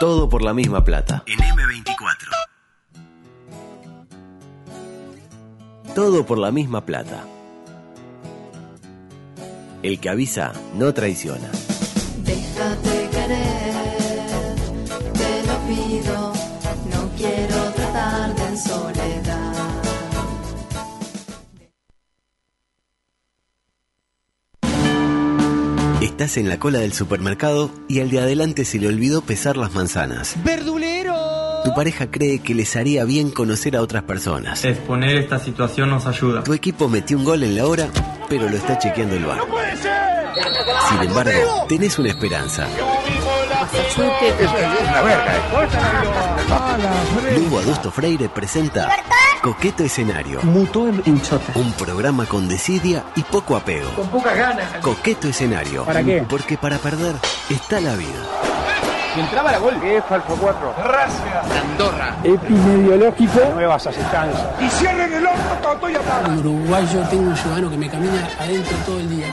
Todo por la misma plata. En M24. Todo por la misma plata. El que avisa no traiciona. Déjate querer, te lo pido, Estás en la cola del supermercado y al de adelante se le olvidó pesar las manzanas. ¡Verdulero! Tu pareja cree que les haría bien conocer a otras personas. Exponer esta situación nos ayuda. Tu equipo metió un gol en la hora, pero lo está chequeando el bar. Sin embargo, tenés una esperanza. Lugo Adusto Freire presenta Coqueto Escenario. Mutó en, en chota. Un programa con desidia y poco apego. Con pocas ganas. Coqueto Escenario. ¿Para qué? Porque para perder está la vida. Y entraba la gol. Es falso 4. Andorra. Epidemiológico. Nuevas asistencias. Y cierren el orto hablando. En Uruguay yo tengo un ciudadano que me camina adentro todo el día. Es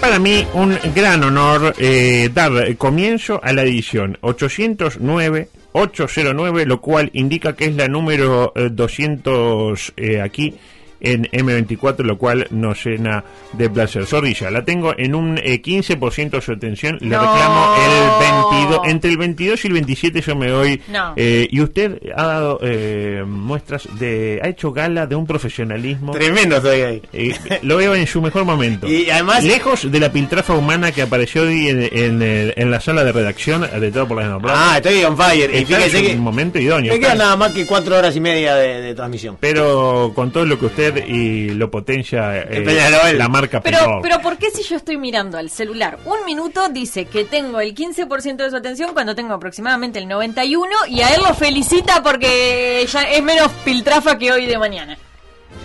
para mí un gran honor eh, dar comienzo a la edición. 809, 809, lo cual indica que es la número eh, 200 eh, aquí en M24, lo cual nos llena de placer. Zorrilla, la tengo en un eh, 15% de su atención, le No. reclamo el 22, entre el 22 y el 27 yo me doy, No. eh, y usted ha dado eh, muestras de, ha hecho gala de un profesionalismo. Tremendo estoy ahí. Eh, lo veo en su mejor momento. Y además- Lejos de la piltrafa humana que apareció hoy en, en, en la sala de redacción de todo por la Genoplaza. Ah, estoy on fire. Y fíjese que momento idóneo. me quedan nada más que cuatro horas y media de, de transmisión. Pero con todo lo que usted y lo potencia eh, Peñarol. la marca Pero, Peñarol. pero ¿por qué si yo estoy mirando al celular un minuto dice que tengo el 15% de su atención cuando tengo aproximadamente el 91% y a él lo felicita porque ya es menos piltrafa que hoy de mañana?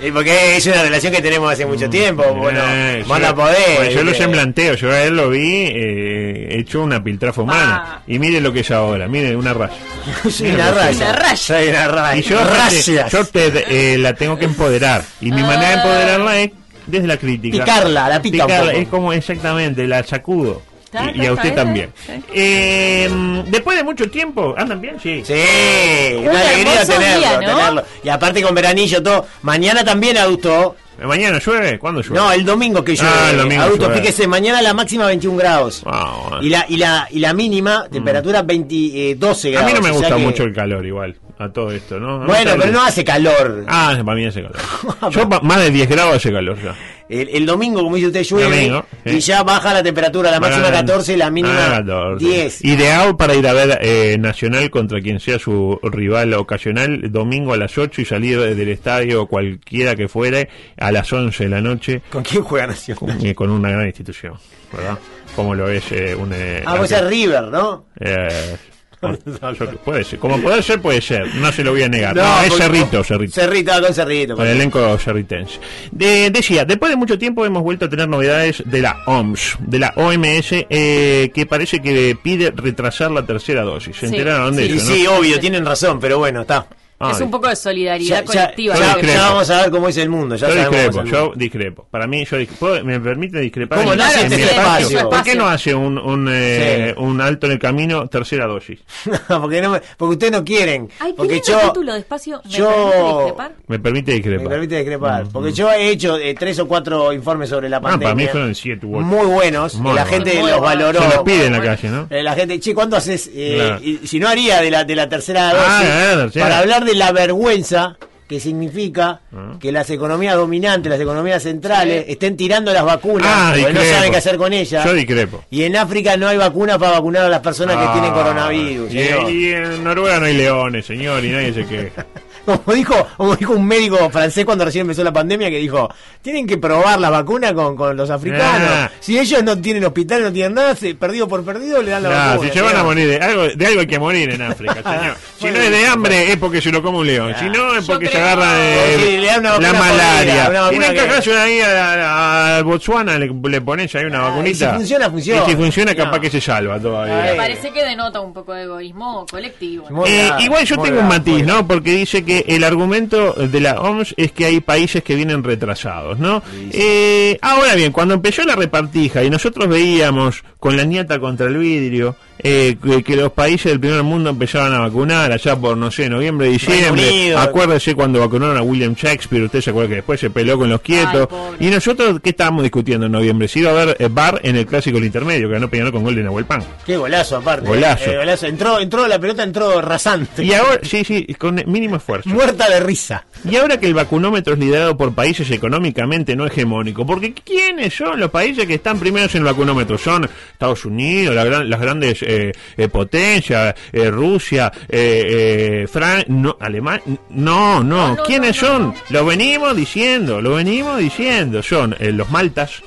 Y porque es una relación que tenemos hace mucho tiempo. Bueno, Eh, yo- a poder. bueno, yo lo semblanteo, yo a él lo vi eh, hecho una piltrafa humana. Ah. Y mire lo que es ahora, mire una raya. Soy una raya. Una raya. Soy una raya. Y yo, Rayas. yo te, eh, la tengo que empoderar. Y mi manera de empoderarla es desde la crítica. Picarla, la pica un Picarla, poco. Es como exactamente, la sacudo. Está, Y, a usted está, también. está, está. Eh, después de mucho tiempo, ¿andan bien? Sí. Sí, Un una alegría tenerlo, día, ¿no? tenerlo. Y aparte con veranillo todo. Mañana también adulto. ¿Mañana llueve? ¿Cuándo llueve? No, el domingo que llueve. Ah, el domingo adulto, llueve. fíjese, mañana la máxima 21 grados. Ah, bueno. Y la, y la, y la mínima, temperatura 20, eh, 12 a grados. mí no me o sea gusta que- mucho el calor igual, a todo esto, ¿no? Bueno, pero el- no hace calor. Ah, para mí hace calor. Yo pa- más de 10 grados hace calor ya. El, el domingo, como dice usted, llueve. Domingo, sí. Y ya baja la temperatura, la máxima Bajan- 14 y la mínima Ah, 14. 10. Ideal para ir a ver eh, Nacional contra quien sea su rival ocasional, domingo a las 8 y salir del estadio cualquiera que fuere a las 11 de la noche ¿Con quién juega Nacional? con, eh, con una gran institución, ¿verdad? Como lo es eh, un... eh, Ah, vos arque- es River, ¿no? puede ser, como puede ser, puede ser, no se lo voy a negar. No, No, es Cerrito, Cerrito. Cerrito, con Cerrito. Con el elenco cerritense. De- decía, después de mucho tiempo hemos vuelto a tener novedades de la OMS, de la OMS, eh, que parece que pide retrasar la tercera dosis. ¿Se Sí, enteraron de Sí, eso? no? sí, obvio, tienen razón, pero bueno, está. Ah, es un poco de solidaridad Ya, colectiva. ya- ¿no? ya vamos a ver cómo es el mundo. Ya yo discrepo, el yo mundo. discrepo. Para mí, yo discrepo. ¿Puedo- ¿Me permite discrepar? ¿Cómo en- no? en Este mi espacio? espacio. ¿Por qué no hace un, un, eh, Sí. un alto en el camino, tercera dosis? porque, no me- porque ustedes no quieren. Ay, qué porque yo, título de espacio. ¿Me yo- permite discrepar? Me permite discrepar. Me permite discrepar. Porque yo he hecho eh, tres o cuatro informes sobre la Ah, para mí pandemia. fueron siete u ocho. muy buenos. Muy que la gente Muy los valoró. Se los pide en la calle, ¿no? Eh, la gente, che, ¿cuándo haces? eh, y- si no haría de la, de la tercera dosis. Ah, la tercera. Para hablar de la vergüenza que significa Ah. que las economías dominantes, las economías centrales, estén tirando las vacunas Ah, porque no saben qué hacer con ellas. Yo discrepo. Y en África no hay vacuna para vacunar a las personas que Ah, tienen coronavirus. Y, y en Noruega no hay leones, señor, y nadie se queja. como dijo, como dijo un médico francés cuando recién empezó la pandemia que dijo, tienen que probar la vacuna con, con los africanos. Ah. Si ellos no tienen hospital, no tienen nada, se, perdido por perdido le dan la vacuna. si se van a morir de algo, de algo hay que morir en África, señor. Si no es de hambre es porque se lo come un león. Si no es porque se agarra le dan la malaria. una Tienen que ahí a- a- al Botswana, le, le pones ahí una Ah, vacunita. y si funciona, funciona. Y si funciona, capaz No. que se salva todavía. Me parece que denota un poco de egoísmo colectivo. Eh, igual yo tengo un matiz, ¿no? Porque dice que el argumento de la OMS es que hay países que vienen retrasados, ¿no? Eh, ahora bien, cuando empezó la repartija y nosotros veíamos con la nieta contra el vidrio eh, que, que los países del primer mundo empezaban a vacunar allá por, no sé, noviembre, diciembre. Acuérdese cuando vacunaron a William Shakespeare, usted se acuerda que después se peló con los quietos. y nosotros, ¿qué estábamos discutiendo en noviembre? Si iba a haber eh, bar en el clásico del intermedio, que ganó Peñarol con gol de Nahuel Pan. Qué golazo aparte. Golazo. Eh, golazo. Entró, entró, la pelota entró rasante. Y ahora, sí, sí, con mínimo esfuerzo. Muerta de risa. Y ahora que el vacunómetro es liderado por países económicamente no hegemónicos, porque ¿quiénes son los países que están primeros en el vacunómetro? Son Estados Unidos, la gran- las grandes eh, eh, potencias, eh, Rusia, eh, eh, Fran no, Alemania, no, no, No, ¿quiénes son? Lo venimos diciendo, lo venimos diciendo, son eh, los Maltas.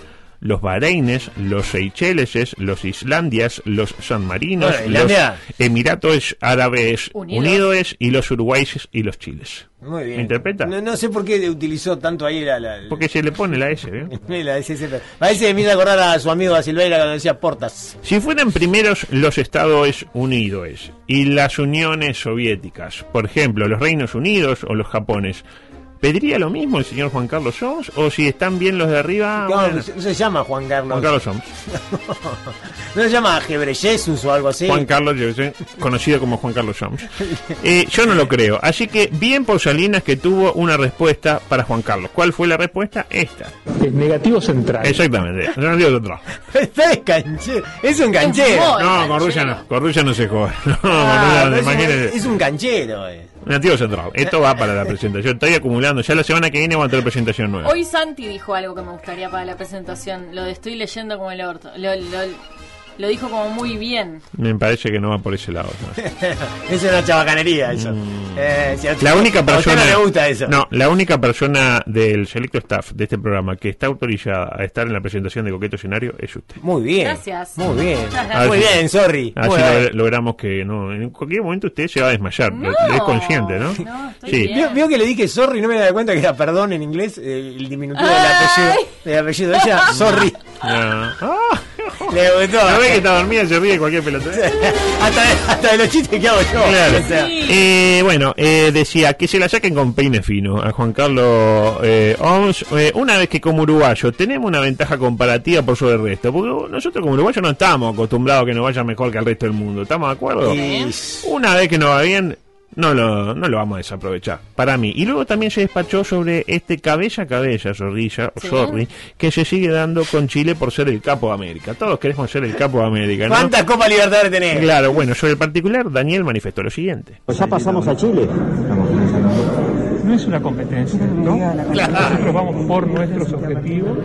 Los Bahreines, los Seychelles, los Islandias, los San Marinos, Bueno, los Emiratos Árabes Unidos. Unidos y los Uruguayes y los Chiles. Muy bien. ¿Me interpreta? No, no sé por qué utilizó tanto ahí la. la Porque se le pone la S, ¿eh? la SSP. Parece que me acordar a su amigo a Silveira cuando decía Portas. Si fueran primeros los Estados Unidos y las uniones soviéticas, por ejemplo, los Reinos Unidos o los Japones, ¿pediría lo mismo el señor Juan Carlos Soms? ¿O si están bien los de arriba? No, bueno, no se llama Juan Carlos. Juan Carlos Soms. No se llama Gebreyesus o algo así. Juan Carlos, yo sé, conocido como Juan Carlos Soms. Eh, yo no lo creo. Así que bien por Salinas que tuvo una respuesta para Juan Carlos. ¿Cuál fue la respuesta? Esta. Es negativo central. Exactamente. No digo otro. Está canchero. Es un canchero. No, con Rusia no. Con Rusia no se juega. No, Ah, pero es, un, es un canchero. eh. Nativo Central. Esto va para la presentación. Estoy acumulando. Ya la semana que viene vamos a tener presentación nueva. Hoy Santi dijo algo que me gustaría para la presentación. Lo de estoy leyendo como el orto. Lo, lo- lo dijo como muy bien. Me parece que no va por ese lado. ¿no? Es una chabacanería eso. Eh, si a Mm. La única a usted persona. no le gusta eso. No, la única persona del selecto staff de este programa que está autorizada a estar en la presentación de Coqueto Escenario es usted. Muy bien. Gracias. Muy bien. Gracias. Muy bien, sorry. Así lo- bien. logramos que no. En cualquier momento usted se va a desmayar. No. Es consciente, ¿no? No, estoy sí. bien. ¿Vio, vio que le dije sorry y no me daba cuenta que era perdón en inglés? Eh, el diminutivo del apellido, del apellido de ella. Sorry. Ah. Le gustó. ¿No ve que está dormida? Se ríe de cualquier pelota. hasta, de- hasta de los chistes que hago yo. Claro. O sea, Sí. Eh, bueno, eh, decía que se la saquen con peine fino a Juan Carlos eh, Oms. eh, una vez que como uruguayo tenemos una ventaja comparativa por sobre el resto, porque nosotros como uruguayos no estamos acostumbrados a que nos vaya mejor que al resto del mundo, ¿estamos de acuerdo? Una vez que nos va bien, no lo, no lo vamos a desaprovechar, para mí. Y luego también se despachó sobre este cabeza a cabeza, zorrilla, o Sí. sorry, que se sigue dando con Chile por ser el capo de América. Todos queremos ser el capo de América, ¿no? ¿Cuántas Copas Libertadores tenés? Claro, bueno, sobre el particular, Daniel manifestó lo siguiente. Pues ya pasamos a Chile. No es una competencia, ¿no? Nosotros vamos por nuestros objetivos.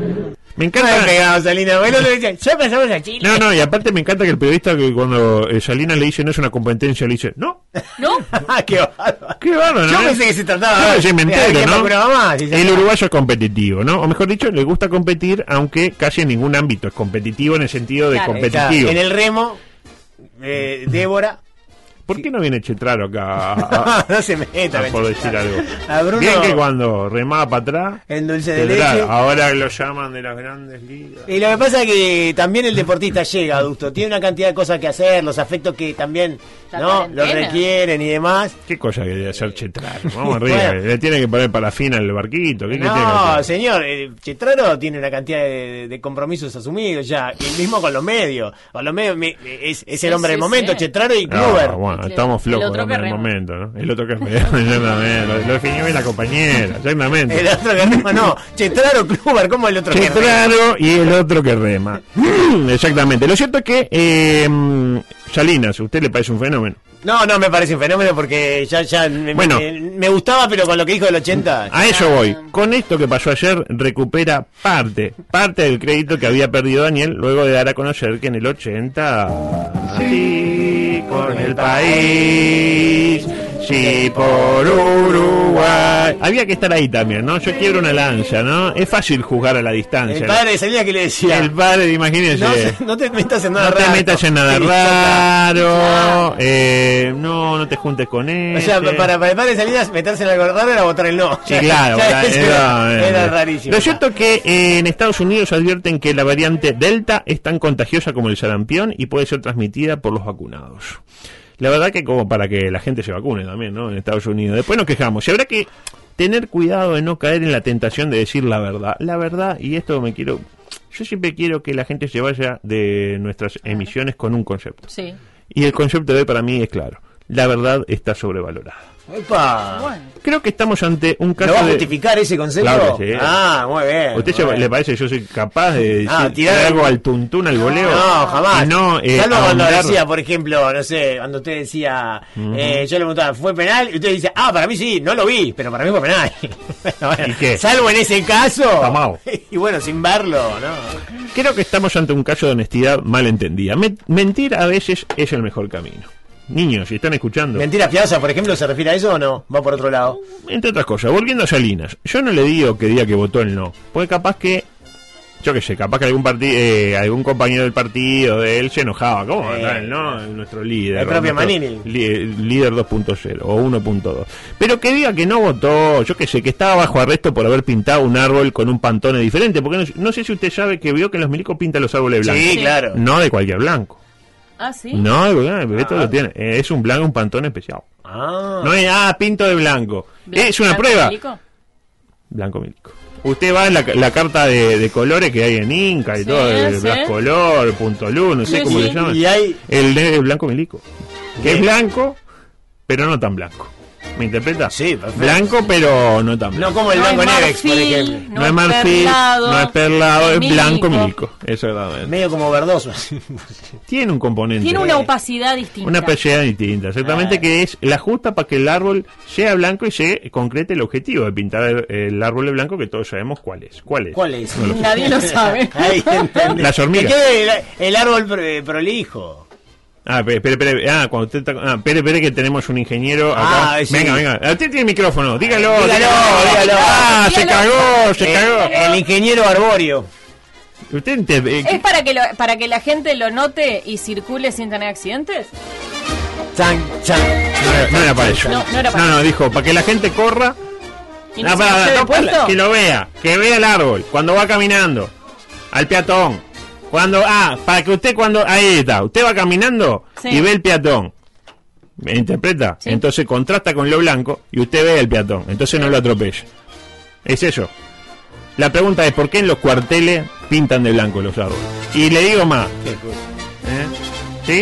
Me No encanta. me pegado, Salina. Bueno, le decía, ya pasamos a Chile. No, no, y aparte me encanta que el periodista que cuando eh, Salinas le dice no es una competencia, le dice, no, ¿No? Ah, qué bárbaro. qué bárbaro, Yo ¿no? pensé que se trataba Claro, de- sí, me entero, ¿no? que El uruguayo es competitivo, ¿no? O mejor dicho, le gusta competir, aunque casi en ningún ámbito es competitivo en el sentido de Claro. Está, competitivo. En el remo, eh, Débora. ¿Por qué no viene Chetraro acá a- a- no se meta, a- por decir algo? A Bruno, Bien que cuando remaba para atrás, en dulce de leche. ahora lo llaman de las grandes ligas. Y lo que pasa es que también el deportista llega, adusto. Tiene una cantidad de cosas que hacer, los afectos que también La no lo cuarentena. requieren y demás. ¿Qué cosa que debe hacer Chetraro? Vamos arriba, Bueno. le tiene que poner parafina al barquito. ¿qué, qué tiene que No, señor, eh, Chetraro tiene una cantidad de, de compromisos asumidos ya, y mismo con los medios. Con los medios me- es, es el hombre sí, del momento, sí. Chetraro y No, Kluber. bueno, El- estamos el flojos el rema. momento, ¿no? El otro que rema, exactamente. Lo, lo definió bien la compañera, exactamente. El otro que rema, no, Chetraro, Kluber, ¿cómo el otro que rema? Chetraro y el otro que rema. exactamente. Lo cierto es que eh, Salinas, ¿a usted le parece un fenómeno? No, no me parece un fenómeno porque ya, ya me, Bueno. me, me gustaba, pero con lo que dijo del 80. A eso voy. Con esto que pasó ayer, recupera parte, parte del crédito que había perdido Daniel luego de dar a conocer que en el 80... Sí, con el país Sí, por Uruguay. Había que estar ahí también, ¿no? Yo quiero una lancha, ¿no? Es fácil jugar a la distancia. El padre de Salina que le decía. El padre, imagínese. No, no te metas en nada No te raro. metas en nada Sí, raro. eh, no, no te juntes con él. O sea, para, para el padre Salinas, meterse en algo raro era votar el no. Sí, claro, era, era- era, era- rarísimo. Lo cierto es que eh, en Estados Unidos advierten que la variante Delta es tan contagiosa como el sarampión y puede ser transmitida por los vacunados. La verdad que como para que la gente se vacune también, ¿no? En Estados Unidos. Después nos quejamos. Y habrá que tener cuidado de no caer en la tentación de decir la verdad. La verdad, y esto me quiero... Yo siempre quiero que la gente se vaya de nuestras emisiones con un concepto. Sí. Y el concepto de hoy para mí es claro. La verdad está sobrevalorada. Bueno. Creo que estamos ante un caso ¿Lo va a de... justificar ese concepto? Claro sí. Ah, muy bien. ¿Usted se- muy bien. le parece que yo soy capaz de decir Ah, tirar- algo al tuntún, al goleo? No, jamás. No, eh, Salvo cuando decía, por ejemplo, no sé, cuando usted decía, eh, yo le preguntaba, ¿fue penal? Y usted dice, ah, para mí sí, no lo vi, pero para mí fue penal. Bueno, ¿Y qué? Salvo en ese caso. Tomao. Y bueno, sin verlo, ¿no? Creo que estamos ante un caso de honestidad mal entendida. Me- mentir a veces es el mejor camino. Niños, si están escuchando, ¿Mentira piadosa, por ejemplo, se refiere a eso o no? Va por otro lado. entre otras cosas, volviendo a Salinas, yo no le digo que diga que votó el no, porque capaz que, yo qué sé, capaz que algún partido, algún compañero del partido de él se enojaba. ¿Cómo Eh, no? Nuestro líder. el propio Manini. li- líder 2.0 o 1.2. Pero que diga que no votó, yo qué sé, que estaba bajo arresto por haber pintado un árbol con un pantone diferente. Porque no, no sé si usted sabe que vio que los milicos pintan los árboles blancos. Sí, claro. No de cualquier blanco. Ah, sí. No, esto lo tiene. Eh, Es un blanco, un pantón especial. Ah. No es, ah, pinto de blanco. Blan- es una blanco prueba. milico. Blanco milico. Usted va en la, la carta de, de colores que hay en Inca y Sí, todo, el sí. Color, Punto Luz, no sé Sí, cómo sí. le llaman. Y hay. El de blanco milico. Que es blanco, pero no tan blanco. ¿Me interpreta? Sí, perfecto. Blanco, pero no tan blanco. No como el No blanco Nevex, por ejemplo. No, es marfil, perlado, no es perlado, es milico. blanco milico. Exactamente. Medio como verdoso. Tiene un componente. Tiene una opacidad distinta. Una pellida distinta, exactamente, Ah. que es la justa para que el árbol sea blanco y se concrete el objetivo de pintar el, el árbol de blanco que todos sabemos cuál es. ¿Cuál es? ¿Cuál es? No lo sé. Nadie lo sabe. Ahí. Las hormigas. Que quede el, el árbol pro- prolijo. Ah, espere, espere, espere. Ah, cuando usted está... Ah, espere, espere que tenemos un ingeniero acá. Ah, sí. Venga, venga. Usted tiene micrófono. Dígalo. Dígalo, dígalo. Ah, se cagó, se cagó. el ingeniero. Usted ente- eh, ¿Es para que, lo, para que la gente lo note y circule sin tener accidentes? Chan, chan. no, era- no era para eso. No, no era para No, no, dijo, para que la gente corra. ¿Y Ah, no para- que lo vea, que vea el árbol cuando va caminando, al peatón. Cuando, ah, para que usted cuando, ahí está, usted va caminando Sí. y ve el peatón. ¿Me interpreta? Sí. Entonces contrasta con lo blanco y usted ve el peatón. Entonces no lo atropella. Es eso. La pregunta es, ¿por qué en los cuarteles pintan de blanco los árboles? Y le digo más. ¿Eh?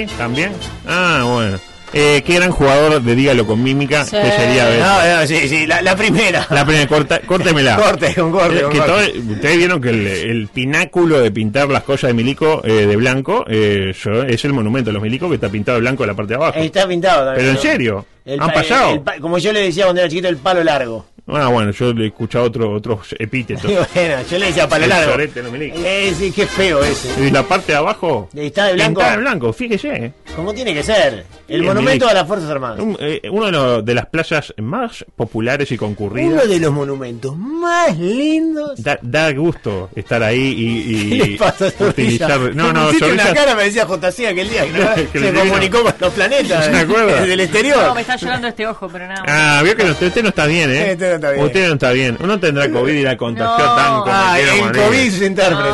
¿Sí? ¿También? Ah, bueno. Eh, qué gran jugador de Dígalo con mímica Sí. que sería. No, no, sí, sí, la, la primera. La primera, corta, córtemela. Corte, con corte, Eh, con que corte. todo- ustedes vieron que el, el pináculo de pintar las cosas de Milico eh, de blanco eh, yo- es el monumento de los Milicos que está pintado de blanco en la parte de abajo. Está pintado también. Pero en serio, El han pa- pasado. el como yo le decía cuando era chiquito, el palo largo. Ah, bueno, yo le he escuchado otro, otros epítetos. bueno, yo le decía palo El largo. sorete, los milicos. Eh, sí, qué feo ese. Y la parte de abajo Está de blanco. pintada de blanco, fíjese. Como tiene que ser. El Bien, monumento a las Fuerzas Armadas. Un- eh, uno de, los- de las playas más populares y Uno concurridas. de los monumentos más lindos. Da, da gusto estar ahí y, ¿Qué y le pasa, Zorrilla? utilizar. No, Me no, Zorrilla- la cara me decía JC aquel día que, No, que se comunicó con los planetas ¿Se acuerda? del No, exterior. me está llorando este ojo, pero nada. más. Ah, vio que no- usted no está bien, ¿eh? Usted no está bien. Usted no está bien. Uno tendrá COVID y la contagió No. tan como Ah, quiera en morir. COVID sus intérpretes.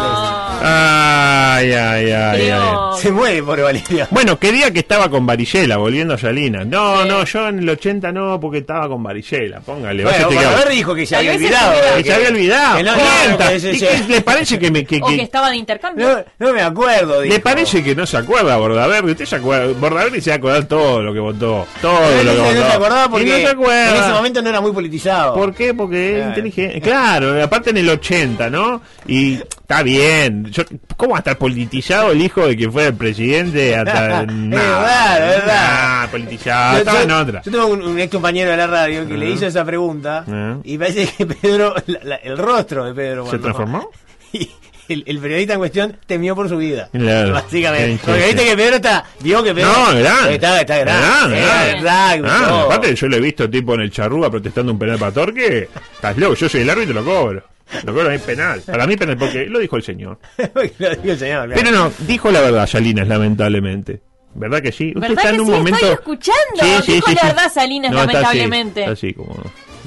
Ay, ay, ay, ay. Se muere por Valeria. Bueno, quería que estaba con varicela, volviendo a Salinas. No, Sí. no, yo en el 80 no, porque estaba con varicela. Póngale, Bueno, váyate que- Balaguer dijo que se había olvidado. que se había olvidado. Que no, no, ¿Y qué le parece que me... Que, O que estaba de intercambio. no, no me acuerdo. ¿Le dijo. parece que no se acuerda Bordaberry? Usted se acuerda. Bordaberry se va a acordar todo lo que votó. Todo Pero lo que no, votó. se- no se acordaba Y porque no se acuerda. en ese momento no era muy politizado. ¿Por qué? Porque es Claro. inteligente. Claro, aparte en el 80, ¿no? Y está bien. Yo, ¿Cómo va a estar politizado el hijo de que fuera el presidente? Hasta, Es verdad, verdad. Ah, politizado. Yo, yo- en otra. yo tengo un, un ex compañero de la radio que le hizo esa pregunta Ah. y parece que Pedro, la- la- el rostro de Pedro. ¿Se transformó? Y, el, el periodista en cuestión temió por su vida. Claro. Básicamente. Porque viste que Pedro está, vio que Pedro No, grande. está, está grande. Rugby, Ah, todo. aparte yo lo he visto tipo en el charrúa protestando un penal para Torque. Estás loco, yo soy el árbitro y lo cobro. Lo cobro es penal. Para mí penal porque lo dijo el señor. Lo dijo el señor, claro. Pero no, dijo la verdad Salinas lamentablemente. ¿Verdad que sí? Usted ¿Verdad está que en un sí? momento Estoy escuchando. Dijo la verdad Salinas, No, está así, lamentablemente. Está así, como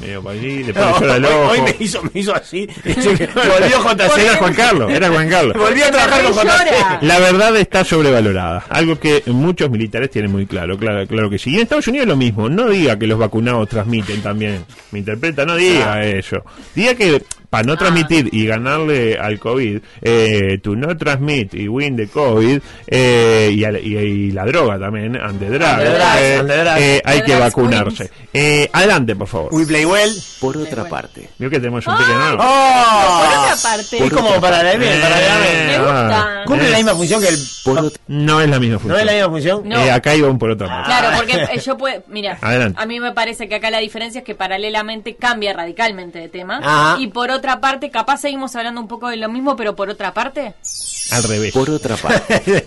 medio para allí, le No, llora el hoy, ojo. hoy me hizo, me hizo así. Volvió JC. Era Juan Carlos, era Juan Carlos. Volvió a trabajar con JC. La verdad está sobrevalorada, algo que muchos militares tienen muy claro, claro, claro que sí. Y en Estados Unidos lo mismo, no diga que los vacunados transmiten también, me interpreta, no diga Ah. eso. Diga que para no transmitir y ganarle al COVID, eh, to no transmit y win the COVID, eh, y, al- y- y la droga también, the drugs, eh, eh, hay que vacunarse. Eh, adelante, por favor. We play well. Por otra parte, Vio que tenemos un pequeño nuevo. ¡Oh! Por otra parte. Es como para la bien, para la Eh, Me gusta. ah, ¿Cumple eh, la misma función que el. por No es la misma función. ¿No es la misma función? No. Eh, acá iba un por otra parte. Claro, porque yo puedo, mira, Adelante. a mí me parece que acá la diferencia es que paralelamente cambia radicalmente de tema Ajá. y por otra parte, capaz seguimos hablando un poco de lo mismo, pero por otra parte, Al revés. por otra parte,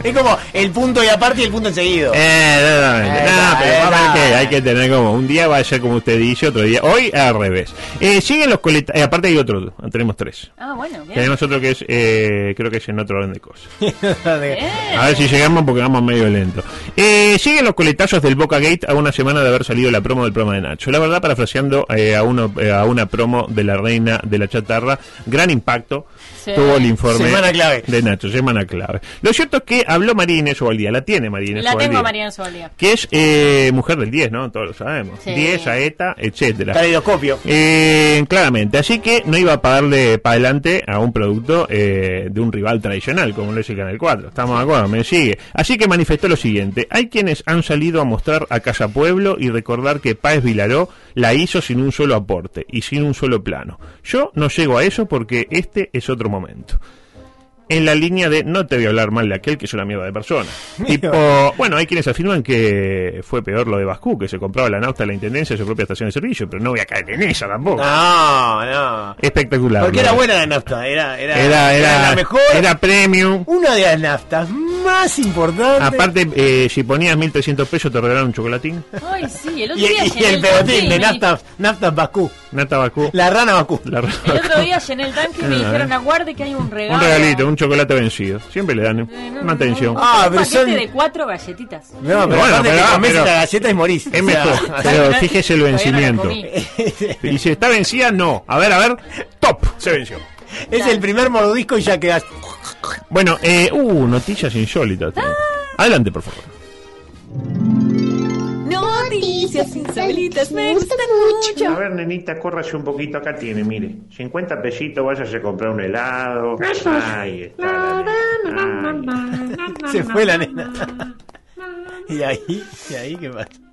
es como el punto y aparte y el punto enseguido. Eh, no, no, no, no, pero eh, vamos a ver que hay que tener como un día va a ser como usted dice, otro día. Hoy al revés. Eh, siguen los coletas. eh, aparte hay otro, tenemos tres. ah, bueno, bien. Tenemos otro que es, eh, creo que es en otro orden de cosas. Bien. A ver si llegamos porque vamos medio lento. Eh, siguen los coletazos del Boca Gate a una semana de haber salido la promo del programa de Nacho. La verdad, parafraseando eh, a, uno, eh, a una promo de la reina de la chatarra, gran impacto Sí. tuvo el informe Semana clave. de Nacho, semana clave. Lo cierto es que habló María Inés Ovaldía, la tiene María Inés La tengo a Ovaldía, Mariana Sobalía. Que es eh, mujer del 10, ¿no? Todos lo sabemos. Sí. 10, Aeta, etcétera. Caleidoscopio. Eh, claramente, así que no iba a pagarle para adelante a un producto eh, de un rival tradicional, como lo es el Canal 4. ¿Estamos de acuerdo? Me sigue. Así que manifestó lo siguiente. Hay quienes han salido a mostrar a Casa Pueblo y recordar que Páez Vilaró la hizo sin un solo aporte y sin un solo plano. Yo no llego a eso porque este es otro momento. En la línea de no te voy a hablar mal de aquel que es una mierda de persona. tipo, bueno, hay quienes afirman que fue peor lo de Bascú, que se compraba la nafta de la intendencia de su propia estación de servicio, pero no voy a caer en esa tampoco. No, no. Espectacular. Porque ¿no? era buena la nafta. Era, era, Era, era, la mejor. Era premium. Una de las naftas más importantes. Aparte, eh, si ponías 1300 pesos, te regalaron un chocolatín. Ay, sí, el otro y, día y el el pegotín de naftas, naftas Bakú. Nata Bakú. La rana Bakú. La- El otro día llené el tanque y me dijeron, aguarde que hay un regalo. un regalito, un chocolate vencido. Siempre le dan eh, Eh, no, una no, atención. no, Ah, un pero son- de cuatro galletitas. No, pero Bueno, pero- que comes pero- la galleta y morís. Es O sea, mejor, pero fíjese el no vencimiento. comí. Y si está vencida, no. A ver, a ver. Top. Se venció. es el primer mordisco y ya quedas. Bueno, eh, uh, noticias insólitas. tío. Adelante, por favor. Noticias insólitas me gustan mucho. A ver, nenita, córrase un poquito. Acá tiene, mire. 50 pesitos, váyase a comprar un helado. Ahí está. la nena. Ay. Se fue la nena. y ahí, y ahí, ¿qué pasa?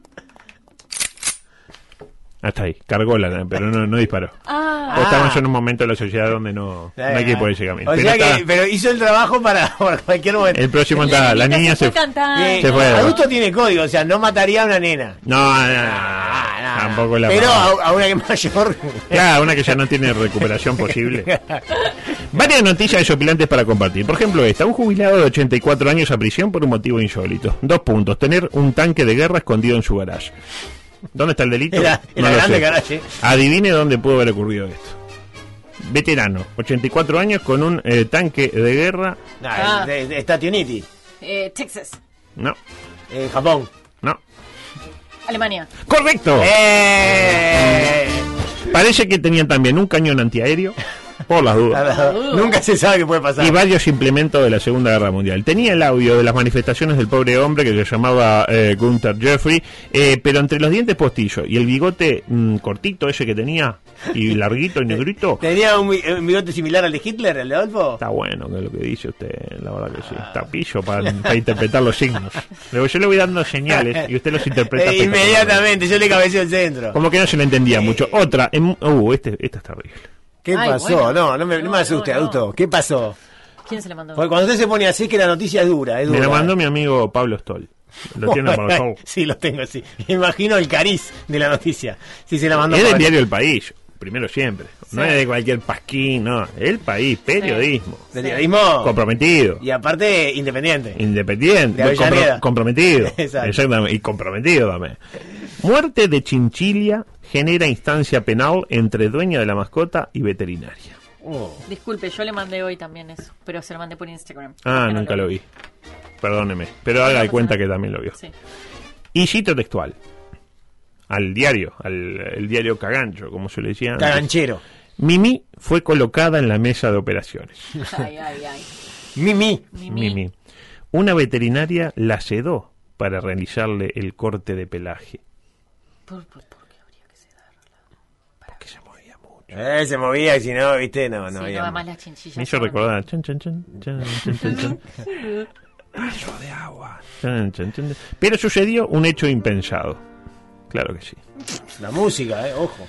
Hasta ahí. Cargó la pero no, no disparó. Ah, Porque Estamos en un momento de la sociedad donde no, no hay que ir por ese camino. O Pero sea está- que, pero hizo el trabajo para, para cualquier momento. el próximo está. La niña se. fue cantando. Eh, se fue. adulto tiene código, o sea, no mataría a una nena. No, no, no, Ah, tampoco la. Pero a, a una que es mayor. Claro, una que ya no tiene recuperación posible. Varias noticias desopilantes para compartir. Por ejemplo, esta: un jubilado de 84 años a prisión por un motivo insólito. Dos puntos: tener un tanque de guerra escondido en su garage. ¿Dónde está el delito? Era- era lo grande sé. garage. Adivine dónde pudo haber ocurrido esto. Veterano, 84 años con un eh, tanque de guerra. No, Ah. de, de Station Unity, Eh, Texas, No, en Japón. no. Alemania. ¡Correcto! ¡Eh! Parece que tenían también un cañón antiaéreo, por las dudas. Nunca se sabe qué puede pasar. y varios implementos de la Segunda Guerra Mundial. Tenía el audio de las manifestaciones del pobre hombre que se llamaba eh, Gunther Jeffrey, eh, pero entre los dientes postizos y el bigote mm, cortito ese que tenía, y larguito y negrito, ¿Tenía un, bi- un bigote similar al de Hitler, el de Adolfo? está bueno que es lo que dice usted, la verdad que sí. Está pillo para, para interpretar los signos. Luego yo le voy dando señales y usted los interpreta. Inmediatamente, yo le cabeceo el centro. Como que no se le entendía mucho. Otra, en- uh, este, esta es terrible. ¿Qué Ay, pasó? bueno. No, no me, no No, me asuste, no, no. adulto. ¿Qué pasó? ¿Quién se le mandó? Porque cuando usted se pone así, que la noticia es dura, es Me dura. la mandó mi amigo Pablo Stoll. Lo tiene por el show. Sí, lo tengo, sí. Me imagino el cariz de la noticia. Sí, se la mandó. Es del Pablo. diario El País. primero siempre. No es de cualquier pasquín, no. El país, periodismo. Periodismo. Comprometido. Y aparte, independiente. Independiente. De compro- comprometido. Exacto. Exactamente. Y comprometido también. Muerte de chinchilla genera instancia penal entre dueña de la mascota y veterinaria. Oh. Disculpe, yo le mandé hoy también eso, pero se lo mandé por Instagram. Ah, no nunca lo vi. Perdóneme. Pero haga de cuenta que también lo vio. Sí. Y cito textual. Al diario, al el diario Cagancho, como se le decía. antes. Caganchero. Mimi fue colocada en la mesa de operaciones. Ay, ay, ay. Mimi. Mimi. Mimi. Una veterinaria la sedó para realizarle el corte de pelaje. ¿Por, por, por qué habría que sedarla? Porque se movía mucho. Eh, se movía y si no, viste, no, no sí, no, había. las chinchillas. Me hizo son- recordar. Chan, chan, chan, chan, chan, chan, chan. De agua. Chan, chan, chan. Pero sucedió un hecho impensado. Claro que sí. La música, eh, ojo.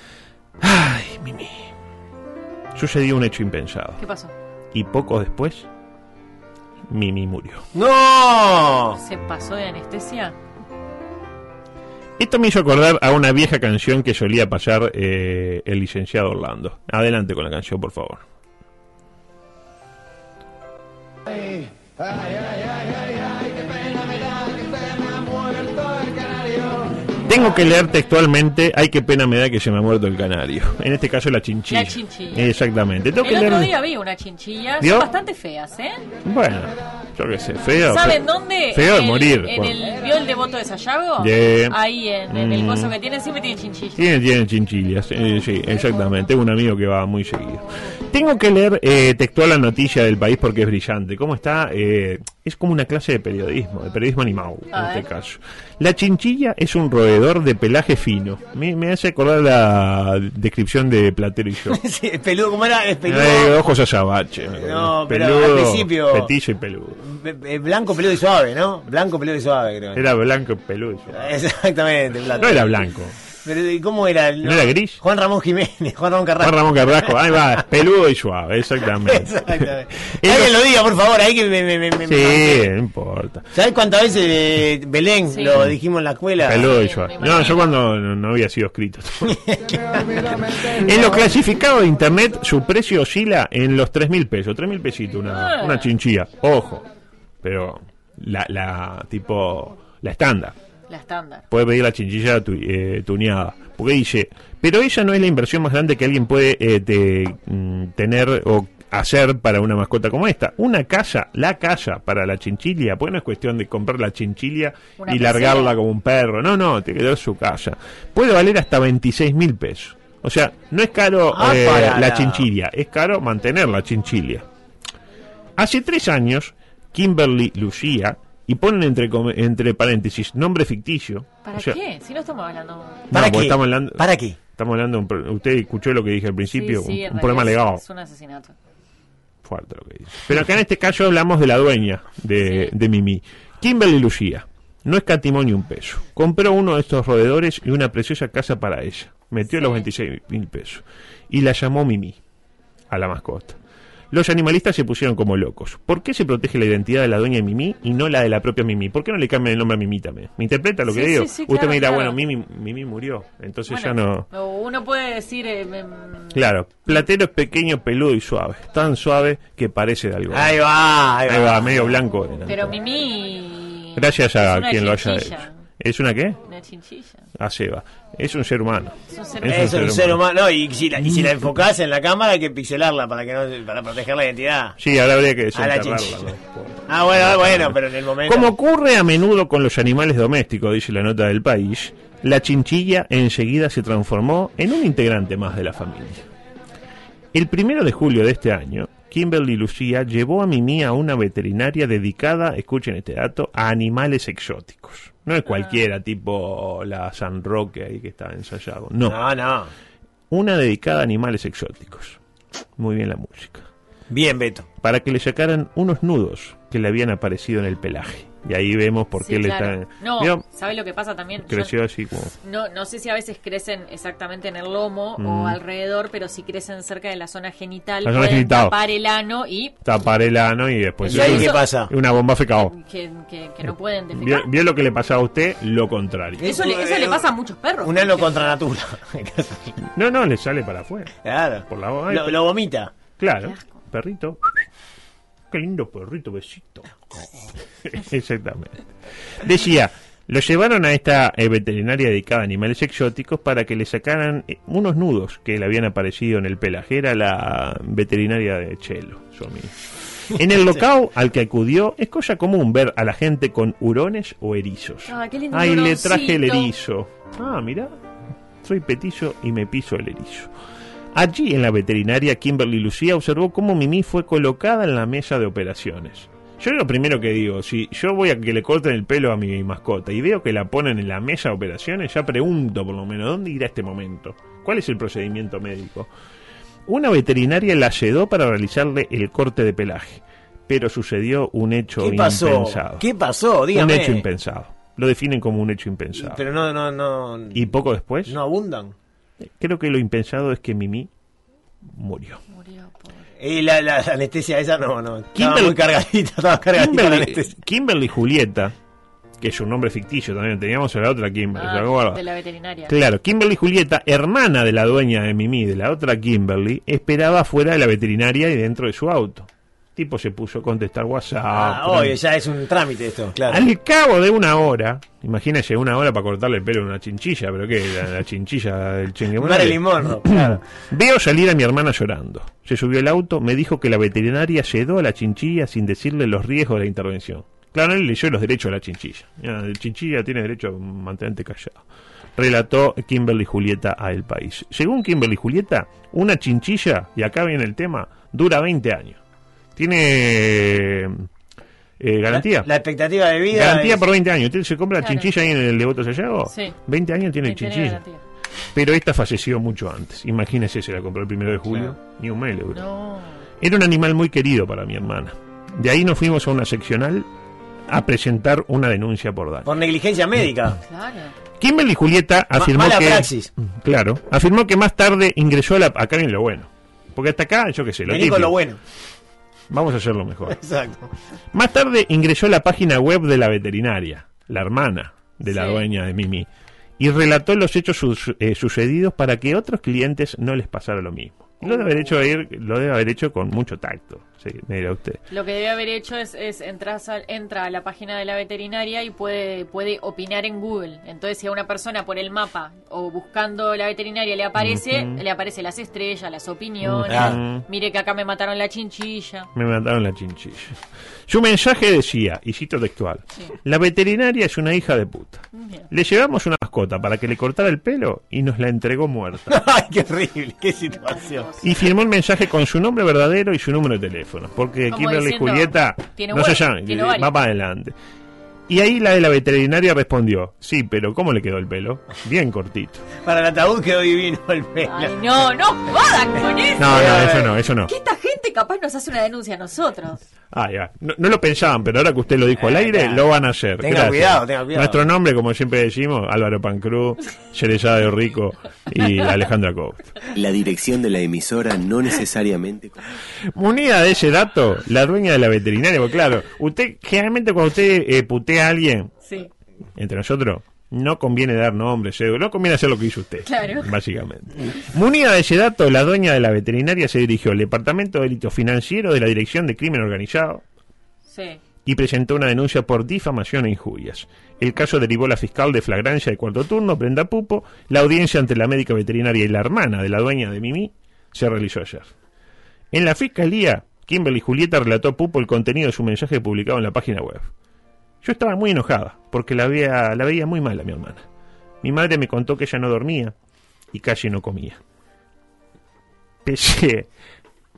Ay, Mimi. Sucedió un hecho impensado. ¿Qué pasó? Y poco después, Mimi murió. ¡No! ¿Se pasó de anestesia? Esto me hizo acordar a una vieja canción que solía pasar eh, el licenciado Orlando. Adelante con la canción, por favor. Tengo que leer textualmente, ay qué pena me da que se me ha muerto el canario. En este caso la chinchilla. La chinchilla. Exactamente. Tengo El que otro leer... día vi una chinchilla, son bastante feas, ¿eh? Bueno, yo qué sé, feo. ¿Saben feo. dónde? Feo de morir. En Bueno. el, ¿Vio el devoto de Sayago? Ahí en, en el Mm. coso que tiene, siempre tiene chinchilla. Tiene, tiene chinchillas, eh, sí, exactamente. Tengo un amigo que va muy seguido. Tengo que leer eh, textual la noticia del país porque es brillante. ¿Cómo está? Eh, es como una clase de periodismo, de periodismo animado en A este ver. caso. La chinchilla es un roedor de pelaje fino. Me, me hace acordar la descripción de Platero y yo. Sí, peludo, ¿cómo era? Es peludo. Eh, ojos azabache. No, pero peludo, al principio- Petizo y peludo. Blanco, peludo y suave, ¿no? Blanco, peludo y suave, creo. Era blanco y peludo. Exactamente, Blanco. No era blanco. Pero ¿y ¿cómo era? ¿No era gris? Juan Ramón Jiménez, Juan Ramón Carrasco. Juan Ramón Carrasco, ahí va, peludo y suave, exactamente. Exactamente. Alguien lo- diga, por favor, ahí que me... me, me, me- Sí, no importa. ¿Sabes cuántas veces eh, Belén Sí. lo dijimos en la escuela? Peludo y suave. No, yo cuando no, no había sido escrito. en los clasificados de internet, su precio oscila en los 3 mil pesos. 3 mil pesitos, una, Ah. una chinchilla. Ojo. Pero la, la tipo, la estándar. La estándar. Puede pedir la chinchilla tu- eh, tuneada. Porque dice, pero ella no es la inversión más grande que alguien puede eh, te- mm, tener o hacer para una mascota como esta. Una casa, la casa para la chinchilla, pues no es cuestión de comprar la chinchilla Una y largarla como un perro. No, no, te quedó su casa. Puede valer hasta 26 mil pesos. O sea, no es caro Ah, eh, la- chinchilla, es caro mantener la chinchilla. Hace tres años, Kimberly Lucía, y ponen entre, entre paréntesis nombre ficticio. ¿Para o sea, qué? Si no estamos hablando... ¿Para qué? Estamos hablando, ¿Para qué? Estamos hablando un usted escuchó lo que dije al principio, Sí, sí, un, problema legal. Es un asesinato. Fuerte lo que dice. Pero acá en este caso hablamos de la dueña de, Sí. de Mimi. Kimberly Lucía. No escatimó ni un peso. Compró uno de estos roedores y una preciosa casa para ella. Metió Sí. los 26 mil pesos. Y la llamó Mimi, a la mascota. Los animalistas se pusieron como locos. ¿Por qué se protege la identidad de la dueña de Mimi y no la de la propia Mimi? ¿Por qué no le cambian el nombre a Mimi también? ¿Me interpreta lo que Sí, digo? sí, sí, Usted claro, me dirá, claro. bueno, Mimi, Mimi murió. Entonces ya no... Uno puede decir... eh, Claro, Platero es pequeño, peludo y suave. Tan suave que parece de algo. Ahí va, ahí Ahí va. va, medio blanco. pero Mimi... Gracias a quien lo haya hecho. ¿Es una qué? Una chinchilla. A Seba. Es un ser humano. Es un ser Es Es un ser humano. No, y si la, y si la enfocás en la cámara hay que pixelarla para que no, para proteger la identidad. Sí, ahora habría que A la desenterrarla. chinchilla. ¿no? Ah, bueno, ah, bueno, pero en el momento. Como ocurre a menudo con los animales domésticos, dice la nota del país, la chinchilla enseguida se transformó en un integrante más de la familia. El primero de julio de este año, Kimberly Lucía llevó a Mimi a una veterinaria dedicada, escuchen este dato, a animales exóticos. No es cualquiera, tipo la San Roque ahí que está ensayado. No, No, no. una dedicada a animales exóticos. Muy bien la música. Bien, Beto. Para que le sacaran unos nudos que le habían aparecido en el pelaje. Y ahí vemos por qué le está... No, Vio, ¿sabe lo que pasa también? Yo creció así como... no, no sé si a veces crecen exactamente en el lomo Mm. o alrededor, pero si crecen cerca de la zona genital, La zona pueden genital. tapar el ano y Tapar el ano y después... ¿Y ahí qué pasa? Una bomba fecao. que, que- que no pueden defecar. vio lo que le pasaba a usted, lo contrario. Eso, le, eso le pasa a muchos perros. Un ano contra natura. No, no, le sale para afuera. claro. Por la. Lo, lo vomita. Claro, perrito. Qué lindo perrito, besito. Exactamente. Decía, lo llevaron a esta eh, veterinaria dedicada a animales exóticos para que le sacaran eh, unos nudos que le habían aparecido en el pelaje. Era la veterinaria de Chelo, su amigo. En el local al que acudió es cosa común ver a la gente con hurones o erizos. Ah, qué lindo Ay, le traje el erizo. Ah, mira, soy petizo y me piso el erizo. Allí en la veterinaria, Kimberly Lucía observó cómo Mimi fue colocada en la mesa de operaciones. Yo lo primero que digo, si yo voy a que le corten el pelo a mi mascota y veo que la ponen en la mesa de operaciones, ya pregunto por lo menos, ¿dónde irá este momento? ¿Cuál es el procedimiento médico? Una veterinaria la sedó para realizarle el corte de pelaje, pero sucedió un hecho ¿Qué pasó? impensado. ¿Qué pasó? Un hecho impensado. Lo definen como un hecho impensado. Pero no, no, no. Y poco después, no abundan. Creo que lo impensado es que Mimi murió. Y la, la- la anestesia esa no, no. Estaba Kimberly- muy cargadita, estaba cargadita la Kimberly, anestesia. Kimberly Julieta, que es un nombre ficticio también, teníamos a la otra Kimberly. Ah, de la veterinaria. Claro, Kimberly Julieta, hermana de la dueña de Mimi, de la otra Kimberly, esperaba fuera de la veterinaria y dentro de su auto. Tipo se puso a contestar WhatsApp. Ah, obvio, ya es un trámite esto, claro. Al cabo de una hora, imagínese una hora para cortarle el pelo a una chinchilla, pero ¿qué? La, la chinchilla del Monroe, claro. Veo salir a mi hermana llorando. Se subió al auto, me dijo que la veterinaria sedó a la chinchilla sin decirle los riesgos de la intervención. Claro, él leyó los derechos de la chinchilla. El chinchilla tiene derecho a mantenerte callado. Relató Kimberly Julieta a El País. Según Kimberly Julieta, una chinchilla, y acá viene el tema, dura 20 años. Tiene eh, garantía. La expectativa de vida. Garantía es- por 20 años. ¿Usted se compra la Claro. chinchilla ahí en el Devoto Sayago? Sí. 20 años tiene chinchilla. Pero esta falleció mucho antes. Imagínese, se la compró el primero de julio. Ni un mes le duró. No. Era un animal muy querido para mi hermana. De ahí nos fuimos a una seccional a presentar una denuncia por daño. Por negligencia médica. Claro. Kimberly Julieta Ma- afirmó mala que praxis. claro, afirmó que más tarde ingresó a la acá viene lo bueno. Porque hasta acá, yo qué sé, lo Vení con típico. lo bueno. Vamos a hacerlo mejor. Exacto. Más tarde ingresó a la página web de la veterinaria, la hermana de la Sí. dueña de Mimi, y relató los hechos sus- eh, sucedidos para que otros clientes no les pasara lo mismo. Lo debe haber hecho ir- lo debe haber hecho con mucho tacto, sí, me dirá usted. Lo que debe haber hecho es, es entrar a- entra a la página de la veterinaria y puede, puede opinar en Google. Entonces, si a una persona por el mapa o buscando la veterinaria le aparece, le aparece las estrellas, las opiniones. Ujú. Mire que acá me mataron la chinchilla. Me mataron la chinchilla. Su mensaje decía, y cito textual, la veterinaria es una hija de puta. Bien. Le llevamos una mascota para que le cortara el pelo y nos la entregó muerta. Ay, qué horrible, qué situación. Y firmó el mensaje con su nombre verdadero y su número de teléfono. Porque Kimberly diciendo, Julieta tiene no se huevo, llama, tiene va para adelante. Y ahí la de la veterinaria respondió, sí, pero ¿cómo le quedó el pelo? Bien cortito. Para el ataúd quedó divino el pelo. Ay, no, no jodan con eso. No, no, eso no, eso no. Que esta gente capaz nos hace una denuncia a nosotros. Ah, ya. No, no lo pensaban, pero ahora que usted lo dijo al Eh, aire, claro. lo van a hacer. Tenga Gracias. cuidado, tenga cuidado. Nuestro nombre, como siempre decimos, Álvaro Pancruz, Yerezada de Rico y Alejandra Costa. La dirección de la emisora no necesariamente... Munida de ese dato, la dueña de la veterinaria, porque claro, usted, generalmente cuando usted eh, putea a alguien, Sí. entre nosotros, no conviene dar nombres, cédula, no conviene hacer lo que hizo usted. Claro. Básicamente. Munida de ese dato, la dueña de la veterinaria se dirigió al Departamento de Delitos Financieros de la Dirección de Crimen Organizado Sí. y presentó una denuncia por difamación e injurias. El caso derivó a la fiscal de flagrancia de cuarto turno, Brenda Pupo. La audiencia ante la médica veterinaria y la hermana de la dueña de Mimi se realizó ayer. En la fiscalía, Kimberly Julieta relató a Pupo el contenido de su mensaje publicado en la página web. Yo estaba muy enojada porque la, veía, la veía muy mal a mi hermana. Mi madre me contó que ella no dormía y casi no comía. Pese...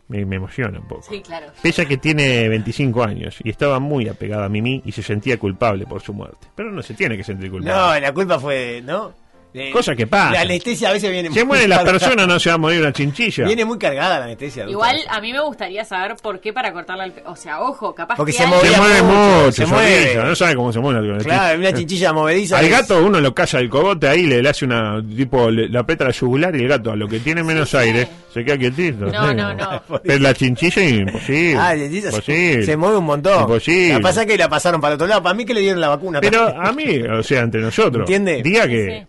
Me, me emociona un poco. Sí, claro. Pese a que tiene 25 años y estaba muy apegada a Mimi y se sentía culpable por su muerte. Pero no se tiene que sentir culpable. No, la culpa fue, ¿no? Eh, Cosas que pasan. La anestesia a veces viene Se muy mueren las cargada. personas, no se va a morir una chinchilla. Viene muy cargada la anestesia. Igual a mí me gustaría saber por qué para cortarle el pe- O sea, ojo, capaz Porque que se Se mueve mucho, se se mueve. no sabe cómo se mueve. la Claro, una chinchilla movediza. Al es- gato uno lo calla el cogote ahí, le, le hace una, tipo, le, le aprieta la yugular y el gato, a lo que tiene menos aire, se queda quietito. No, no, no. Pero la chinchilla imposible. Ah, la chinchilla se- imposible. se mueve un montón. Imposible. Lo que pasa es que la pasaron para el otro lado. Para mí que le dieron la vacuna. Pero a mí, o sea, entre nosotros, ¿Entiende? diga Sí, que sí.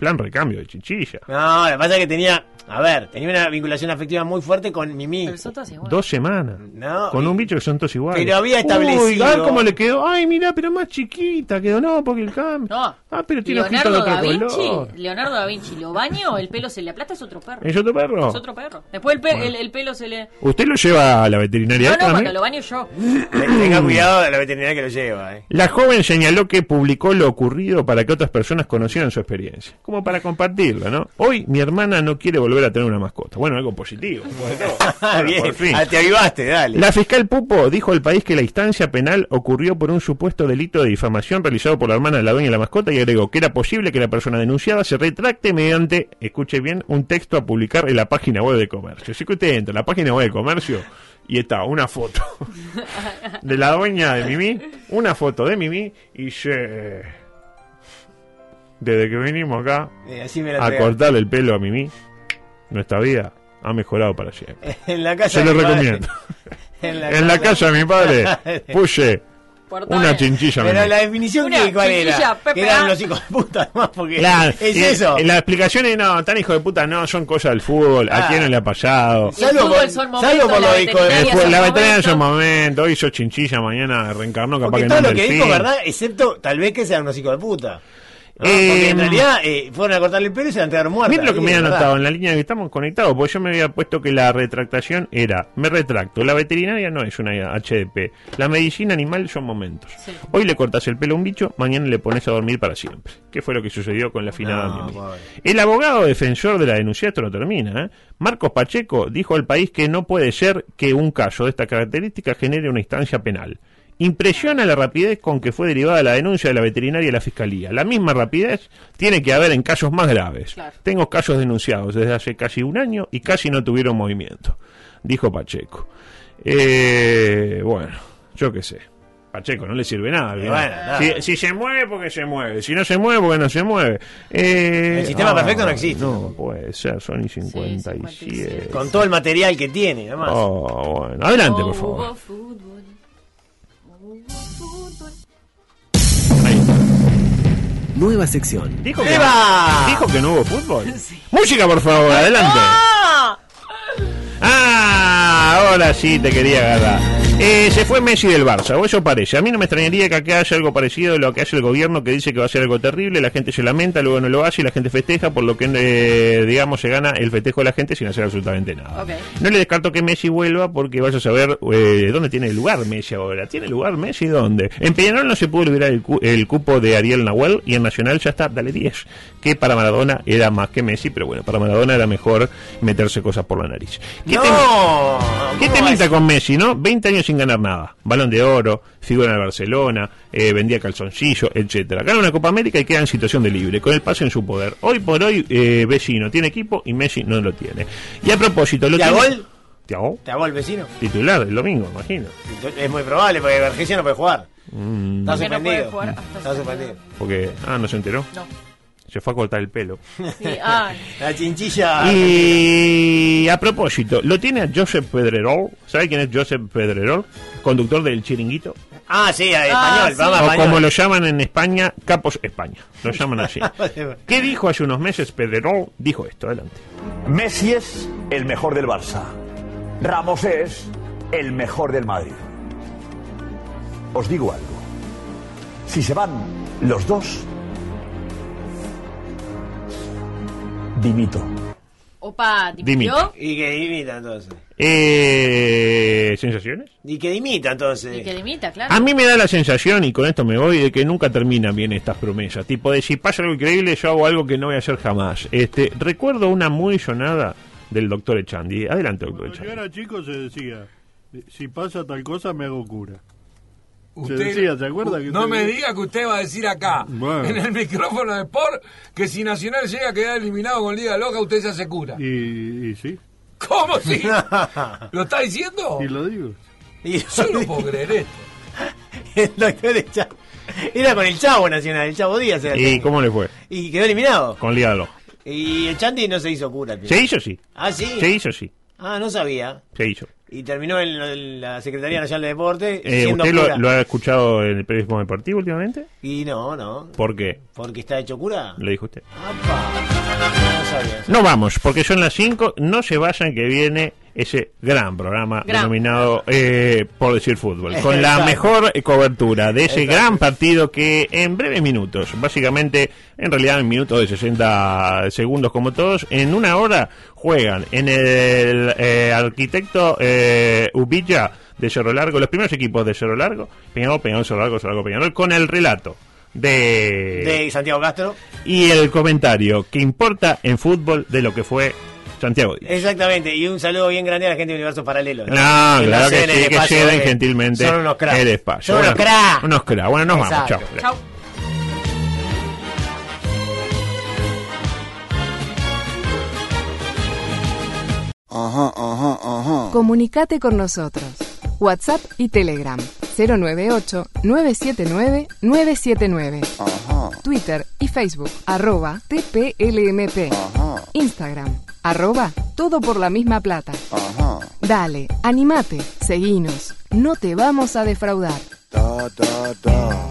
Plan recambio de chinchilla. No, lo que pasa es que tenía. A ver, tenía una vinculación afectiva muy fuerte con Mimi. Pero son todas iguales. Dos semanas. No, Con y- un bicho que son todos iguales. Pero había Uy, establecido- ah, cómo le quedó. Ay, mira, pero más chiquita quedó. No, porque el cambio. No. Ah, pero tiene Leonardo da Vinci, color. Leonardo da Vinci lo baño, el pelo se le aplasta, es otro perro. ¿Es otro perro? Es otro perro. Después el, pe- el, el pelo se le. ¿Usted lo lleva a la veterinaria No, no, cuando lo baño yo. Te- Tenga cuidado de la veterinaria que lo lleva. Eh. La joven señaló que publicó lo ocurrido para que otras personas conocieran su experiencia, como para compartirla, ¿no? Hoy mi hermana no quiere volver a tener una mascota. Bueno, algo positivo. Ah, bien. Por fin. Ah, te avivaste, dale. La fiscal Pupo dijo al país que la instancia penal ocurrió por un supuesto delito de difamación realizado por la hermana de la dueña de la mascota y agregó que era posible que la persona denunciada se retracte mediante, escuche bien, un texto a publicar en la página web de comercio. Así que usted entra a la página web de comercio y está una foto de la dueña de Mimi, una foto de Mimi y dice, desde que vinimos acá Eh, así me la a cortarle el pelo a Mimi, nuestra vida ha mejorado para siempre. En la casa lo mi padre. recomiendo. En En la casa de mi padre puse Portones. una chinchilla. Pero la definición Una que cuál era. Que eran ah. los hijos de puta nomás porque Claro, es y- eso. y las explicaciones no, tan hijo de puta, no, son cosas del fútbol. ¿A Ah. quién no le ha pasado? Salvo por- la los hijos de- son la veterinaria en su momentos. momento, hoy hizo chinchilla, mañana reencarnó capaz Porque que todo no lo en que dijo, ¿verdad? Excepto tal vez que sean unos hijos de puta. ¿No? Eh, Porque en realidad eh, fueron a cortarle el pelo y se la entregaron muerta. Miren lo que me han anotado en la línea que estamos conectados, porque yo me había puesto que la retractación era, me retracto, la veterinaria no es una HDP, la medicina animal son momentos. Sí. Hoy le cortas el pelo a un bicho, mañana le pones a dormir para siempre. ¿Qué fue lo que sucedió con la finada No. El abogado defensor de la denuncia, esto no termina, ¿eh? Marcos Pacheco dijo al país que no puede ser que un caso de esta característica genere una instancia penal. Impresiona la rapidez con que fue derivada la denuncia de la veterinaria y la fiscalía. La misma rapidez tiene que haber en casos más graves. Claro. Tengo casos denunciados desde hace casi un año y casi no tuvieron movimiento, dijo Pacheco. Eh, bueno, yo qué sé. Pacheco no le sirve nada. bueno, nada. si, si se mueve, porque se mueve. Si no se mueve, porque no se mueve. Eh, El sistema perfecto no existe. No, puede ser, Sony 57. 57. Con todo el material que tiene, además. Oh, bueno. Adelante, por Oh, favor. hubo fútbol. Nueva sección. Dijo que, ¡Viva! dijo que no hubo fútbol. Música, por favor, adelante. ¡Ah! Ah, ahora sí te quería agarrar. Eh, se fue Messi del Barça, o eso parece. A mí no me extrañaría que acá haya algo parecido a lo que hace el gobierno, que dice que va a ser algo terrible, la gente se lamenta, luego no lo hace y la gente festeja, por lo que, eh, digamos, se gana el festejo de la gente sin hacer absolutamente nada. No le descarto que Messi vuelva porque vaya a saber eh, dónde tiene lugar Messi ahora. ¿Tiene lugar Messi dónde? En Peñarol no se pudo liberar el, cu- el cupo de Ariel Nahuel y en Nacional ya está, dale 10. Que para Maradona era más que Messi, pero bueno, para Maradona era mejor meterse cosas por la nariz. ¿Qué no. ¿Qué ¿Cómo te va a minta ser? con Messi, no? 20 años sin ganar nada. Balón de oro, figura en el Barcelona, eh, vendía calzoncillo, etcétera. Gana una Copa América y queda en situación de libre, con el pase en su poder. Hoy por hoy, eh, vecino tiene equipo y Messi no lo tiene. Y a propósito, lo ¿Tiago? tiene... ¿Tiago? ¿Te hago el vecino? Titular el domingo, imagino. Es muy probable porque Vergesio no puede jugar. Mm, Está ¿Por qué no puede suspendido. jugar? Ah, está suspendido. suspendido. porque... Ah, no se enteró. No. Se fue a cortar el pelo. Sí, ah, La chinchilla. Y a propósito, lo tiene a Joseph Pedrerol. ¿Sabe quién es Joseph Pedrerol? Conductor del Chiringuito. Ah, sí, a- Ah, español. sí. Vamos, O español. como lo llaman en España, Capos España. Lo llaman así. ¿Qué dijo hace unos meses Pedrerol? Dijo esto, adelante. Messi es el mejor del Barça. Ramos es el mejor del Madrid. Os digo algo. Si se van los dos, dimito. opa, Dimito. ¿dimitió? Y que dimita entonces. Eh, ¿Sensaciones? Y que dimita entonces. Y que dimita, claro. A mí me da la sensación, y con esto me voy, de que nunca terminan bien estas promesas. Tipo de si pasa algo increíble, yo hago algo que no voy a hacer jamás. Este, recuerdo una muy sonada del doctor Echandi. Adelante, doctor Cuando yo Echandi. era chico se decía, si pasa tal cosa me hago cura. Usted, decía, ¿se acuerda que no usted- me diga que usted va a decir acá, Bueno. en el micrófono de Sport, que si Nacional llega a quedar eliminado con Liga Loca, usted se hace cura. Y, y sí, ¿Cómo sí? ¿Lo está diciendo? y lo digo. Y Yo no puedo creer esto. el doctor. Era con el Chavo Nacional, el Chavo Díaz. era ¿Y cómo le fue? Y quedó eliminado. Con Lialo. Y el Chanti no se hizo cura. Se hizo sí. Ah, sí. Se hizo sí. Ah, no sabía. Se hizo. Y terminó en, en la Secretaría Nacional de Deporte Eh, siendo ¿Usted lo ha escuchado en el periodismo deportivo últimamente? Y no, no. ¿Por qué? Porque está hecho cura. Lo dijo usted. Apa. No vamos, porque son las 5. No se vayan que viene ese gran programa Gran. denominado eh, Por Decir Fútbol. Con la mejor cobertura de ese Exacto. gran partido que en breves minutos, básicamente, en realidad en minutos de 60 segundos como todos, en una hora juegan en el eh, arquitecto eh, Ubilla de Cerro Largo, los primeros equipos de Cerro Largo, Peñarol, Peñarol, Cerro Largo, Cerro Largo, Peñarol, con el relato de De Santiago Castro. y el comentario que importa en fútbol de lo que fue Santiago Díaz. Exactamente. Y un saludo bien grande a la gente de Universo Paralelo. No, Que claro que sí, que ceden gentilmente Son unos el espacio. Son unos cracks. Unos cracks. Bueno, nos vamos, Exacto. chao. Chau. Ajá, ajá, ajá. Comunicate con nosotros. WhatsApp y Telegram 098-979-979. Ajá. Twitter y Facebook arroba TPLMP. Ajá. Instagram arroba todo por la misma plata. Ajá. Dale, animate, seguinos. No te vamos a defraudar. Da, da, da. Da,